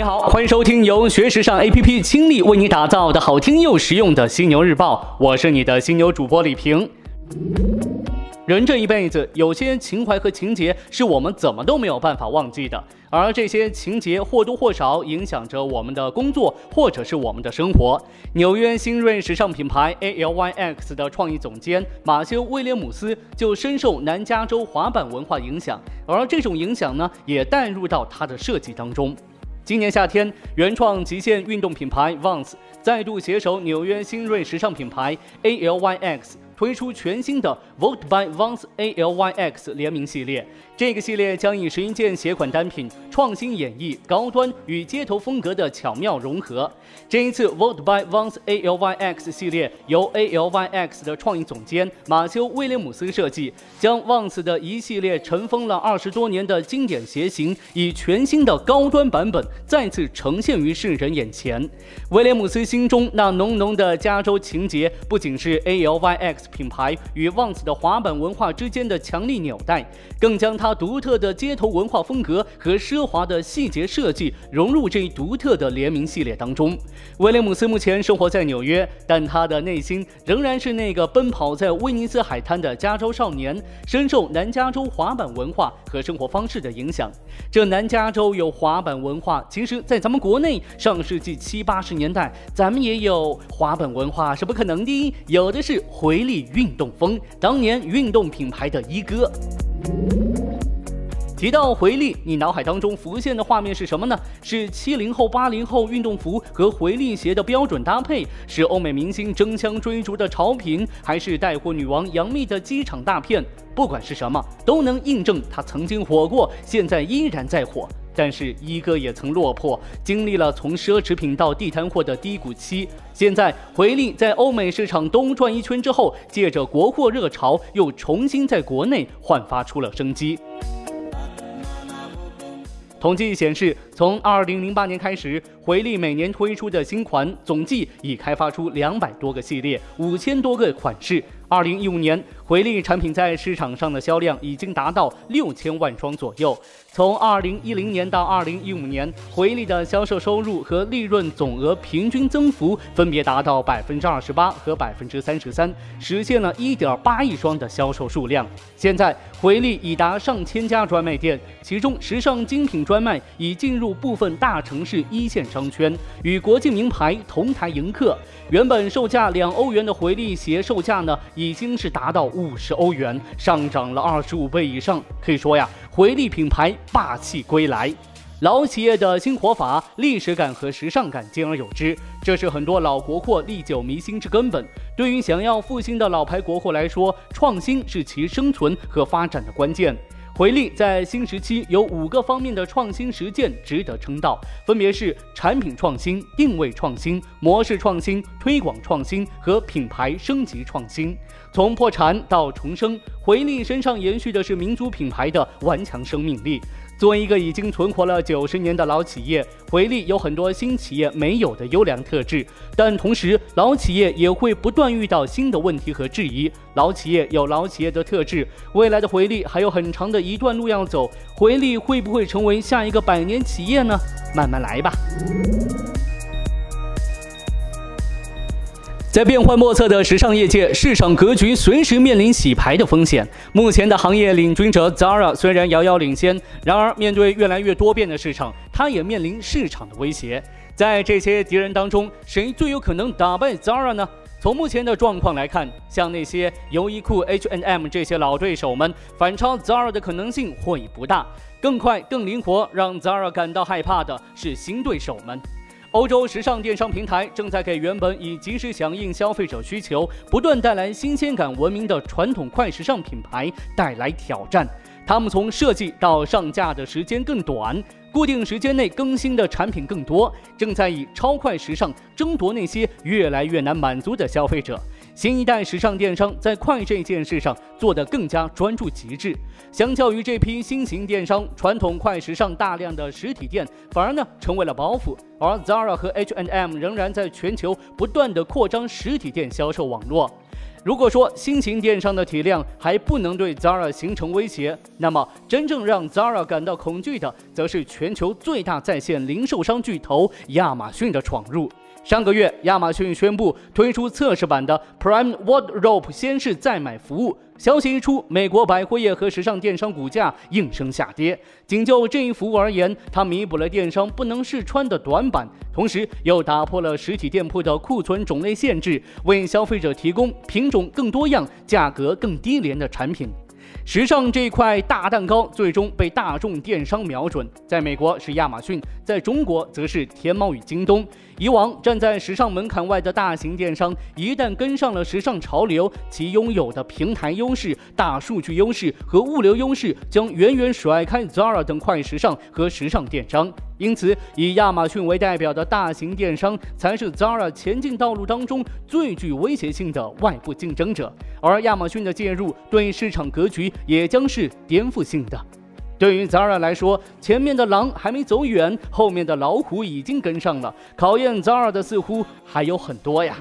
你好，欢迎收听由学时尚 APP 倾力为你打造的好听又实用的犀牛日报，我是你的犀牛主播李平。人这一辈子，有些情怀和情节是我们怎么都没有办法忘记的，而这些情节或多或少影响着我们的工作或者是我们的生活。纽约新锐时尚品牌 ALYX 的创意总监马修·威廉姆斯就深受南加州滑板文化影响，而这种影响呢，也带入到他的设计当中。今年夏天，原创极限运动品牌 Vans 再度携手纽约新锐时尚品牌 ALYX。推出全新的 Vote by Vans ALYX 联名系列，这个系列将以十一件鞋款单品创新演绎高端与街头风格的巧妙融合。这一次 Vote by Vans ALYX 系列由 ALYX 的创意总监马修·威廉姆斯设计，将 Vans 的一系列尘封了二十多年的经典鞋型，以全新的高端版本再次呈现于世人眼前。威廉姆斯心中那浓浓的加州情结，不仅是 ALYX。品牌与 Vans 的滑板文化之间的强力纽带，更将它独特的街头文化风格和奢华的细节设计融入这一独特的联名系列当中。威廉姆斯目前生活在纽约，但他的内心仍然是那个奔跑在威尼斯海滩的加州少年，深受南加州滑板文化和生活方式的影响。这南加州有滑板文化，其实，在咱们国内上世纪七八十年代，咱们也有滑板文化是不可能的，有的是回力。运动风，当年运动品牌的一哥。提到回力，你脑海当中浮现的画面是什么呢？是七零后、八零后运动服和回力鞋的标准搭配，是欧美明星争相追逐的潮品，还是带货女王杨幂的机场大片？不管是什么，都能印证它曾经火过，现在依然在火。但是一哥也曾落魄，经历了从奢侈品到地摊货的低谷期。现在回力在欧美市场东转一圈之后，借着国货热潮，又重新在国内焕发出了生机。统计显示，从2008年开始，回力每年推出的新款总计已开发出两百多个系列，五千多个款式。2015年，回力产品在市场上的销量已经达到六千万双左右。从2010年到2015年，回力的销售收入和利润总额平均增幅分别达到百分之二十八和百分之三十三，实现了一点八亿双的销售数量。现在，回力已达上千家专卖店，其中时尚精品专卖已进入部分大城市一线商圈，与国际名牌同台迎客。原本售价两欧元的回力鞋售价呢？已经是达到五十欧元，上涨了二十五倍以上。可以说呀，回力品牌霸气归来，老企业的新活法，历史感和时尚感兼而有之，这是很多老国货历久弥新之根本。对于想要复兴的老牌国货来说，创新是其生存和发展的关键。回力在新时期有五个方面的创新实践值得称道，分别是产品创新、定位创新、模式创新、推广创新和品牌升级创新。从破产到重生，回力身上延续的是民族品牌的顽强生命力。作为一个已经存活了九十年的老企业，回力有很多新企业没有的优良特质，但同时老企业也会不断遇到新的问题和质疑。老企业有老企业的特质，未来的回力还有很长的一段路要走。回力会不会成为下一个百年企业呢？慢慢来吧。在变幻莫测的时尚业界，市场格局随时面临洗牌的风险。目前的行业领军者 Zara 虽然遥遥领先，然而面对越来越多变的市场，它也面临市场的威胁。在这些敌人当中，谁最有可能打败 Zara 呢？从目前的状况来看，像那些优衣库、H&M 这些老对手们，反超 Zara 的可能性会不大。更快、更灵活，让 Zara 感到害怕的是新对手们。欧洲时尚电商平台正在给原本以及时响应消费者需求、不断带来新鲜感闻名的传统快时尚品牌带来挑战。他们从设计到上架的时间更短，固定时间内更新的产品更多，正在以超快时尚争夺那些越来越难满足的消费者。新一代时尚电商在快这件事上做得更加专注极致，相较于这批新型电商，传统快时尚大量的实体店反而呢成为了包袱，而 Zara 和 H and M 仍然在全球不断的扩张实体店销售网络。如果说新型电商的体量还不能对 Zara 形成威胁，那么真正让 Zara 感到恐惧的，则是全球最大在线零售商巨头亚马逊的闯入。上个月，亚马逊宣布推出测试版的 Prime Wardrobe 先试再买服务。消息一出，美国百货业和时尚电商股价应声下跌。仅就这一服务而言，它弥补了电商不能试穿的短板，同时又打破了实体店铺的库存种类限制，为消费者提供品种更多样、价格更低廉的产品。时尚这块大蛋糕最终被大众电商瞄准，在美国是亚马逊，在中国则是天猫与京东。以往站在时尚门槛外的大型电商，一旦跟上了时尚潮流，其拥有的平台优势、大数据优势和物流优势将远远甩开 Zara 等快时尚和时尚电商。因此，以亚马逊为代表的大型电商才是 Zara 前进道路当中最具威胁性的外部竞争者，而亚马逊的介入对市场格局也将是颠覆性的。对于 Zara 来说，前面的狼还没走远，后面的老虎已经跟上了，考验 Zara 的似乎还有很多呀。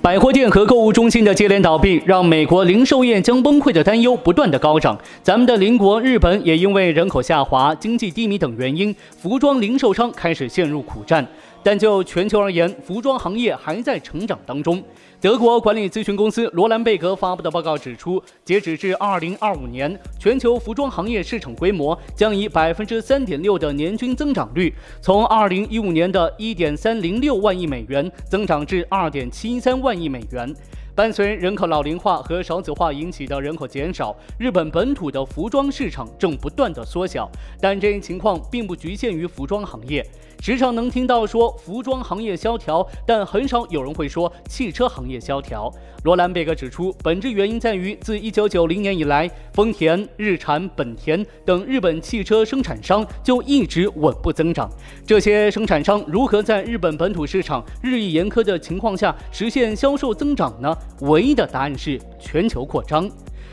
百货店和购物中心的接连倒闭，让美国零售业将崩溃的担忧不断的高涨。咱们的邻国日本也因为人口下滑、经济低迷等原因，服装零售商开始陷入苦战。但就全球而言，服装行业还在成长当中。德国管理咨询公司罗兰贝格发布的报告指出，截止至二零二五年，全球服装行业市场规模将以百分之三点六的年均增长率，从二零一五年的一点三零六万亿美元增长至二点七三万亿美元。伴随人口老龄化和少子化引起的人口减少，日本本土的服装市场正不断的缩小。但这一情况并不局限于服装行业，时常能听到说服装行业萧条，但很少有人会说汽车行业萧条。罗兰贝格指出，本质原因在于自1990年以来，丰田、日产、本田等日本汽车生产商就一直稳步增长。这些生产商如何在日本本土市场日益严苛的情况下实现销售增长呢？唯一的答案是全球扩张。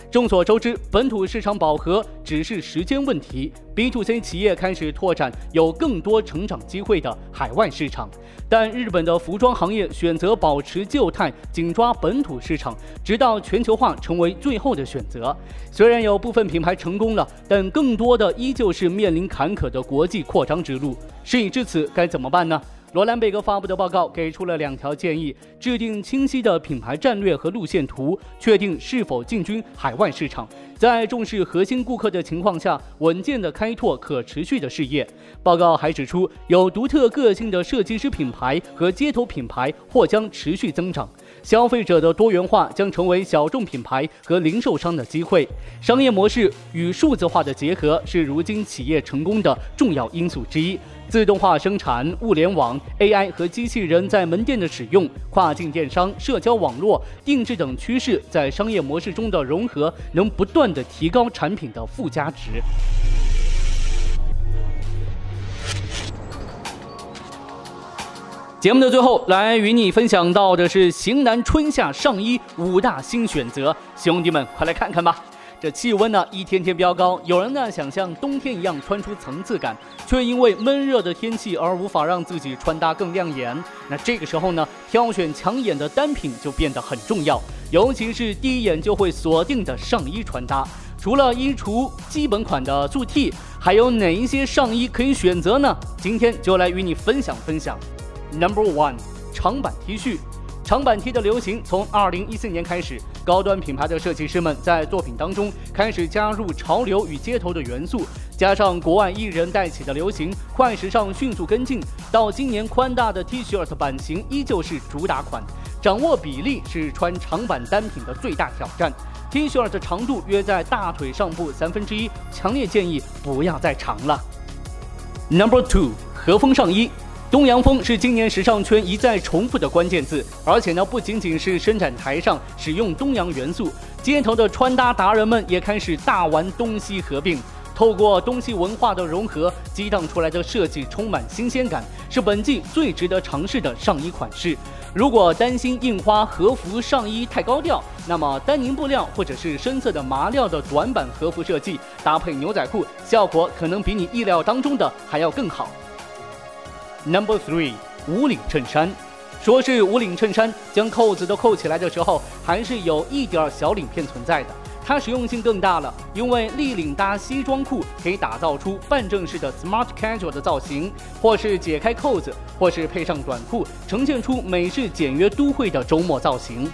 众所周知，本土市场饱和只是时间问题。B to C 企业开始拓展有更多成长机会的海外市场，但日本的服装行业选择保持旧态，紧抓本土市场，直到全球化成为最后的选择。虽然有部分品牌成功了，但更多的依旧是面临坎坷的国际扩张之路。事已至此，该怎么办呢？罗兰贝格发布的报告给出了两条建议：制定清晰的品牌战略和路线图，确定是否进军海外市场，在重视核心顾客的情况下，稳健地开拓可持续的事业。报告还指出，有独特个性的设计师品牌和街头品牌或将持续增长。消费者的多元化将成为小众品牌和零售商的机会。商业模式与数字化的结合是如今企业成功的重要因素之一。自动化生产、物联网、AI 和机器人在门店的使用、跨境电商、社交网络、定制等趋势在商业模式中的融合，能不断的提高产品的附加值。节目的最后，来与你分享到的是型男春夏上衣五大新选择，兄弟们快来看看吧！这气温呢一天天飙高，有人呢想像冬天一样穿出层次感，却因为闷热的天气而无法让自己穿搭更亮眼。那这个时候呢，挑选抢眼的单品就变得很重要，尤其是第一眼就会锁定的上衣穿搭。除了衣橱基本款的素 T，还有哪一些上衣可以选择呢？今天就来与你分享分享。Number one，长版 T 恤。长版 T 的流行从二零一四年开始，高端品牌的设计师们在作品当中开始加入潮流与街头的元素，加上国外艺人带起的流行，快时尚迅速跟进。到今年，宽大的 T 恤版型依旧是主打款，掌握比例是穿长版单品的最大挑战。T 恤的长度约在大腿上部三分之一，强烈建议不要再长了。Number two，和风上衣。东洋风是今年时尚圈一再重复的关键字，而且呢，不仅仅是生产台上使用东洋元素，街头的穿搭达人们也开始大玩东西合并。透过东西文化的融合，激荡出来的设计充满新鲜感，是本季最值得尝试的上衣款式。如果担心印花和服上衣太高调，那么丹宁布料或者是深色的麻料的短版和服设计，搭配牛仔裤，效果可能比你意料当中的还要更好。Number three，无领衬衫。说是无领衬衫，将扣子都扣起来的时候，还是有一点小领片存在的。它实用性更大了，因为立领搭西装裤可以打造出半正式的 smart casual 的造型，或是解开扣子，或是配上短裤，呈现出美式简约都会的周末造型。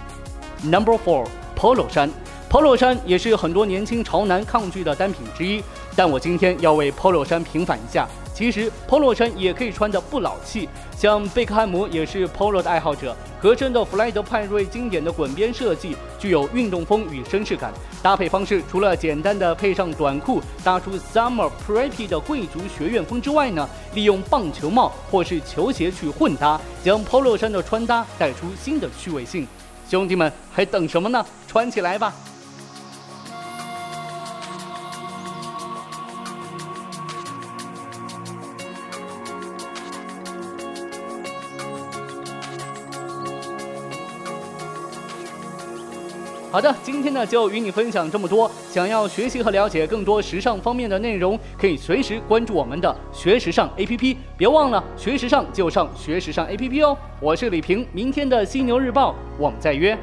Number four，polo 衫，polo 衫也是很多年轻潮男抗拒的单品之一，但我今天要为 polo 衫平反一下。其实 polo 衫也可以穿得不老气，像贝克汉姆也是 polo 的爱好者。合身的弗莱德派瑞经典的滚边设计，具有运动风与绅士感。搭配方式除了简单的配上短裤，搭出 summer preppy 的贵族学院风之外呢，利用棒球帽或是球鞋去混搭，将 polo 衫的穿搭带出新的趣味性。兄弟们还等什么呢？穿起来吧！好的，今天呢就与你分享这么多。想要学习和了解更多时尚方面的内容，可以随时关注我们的学时尚 APP。别忘了学时尚就上学时尚 APP 哦。我是李平，明天的犀牛日报我们再约。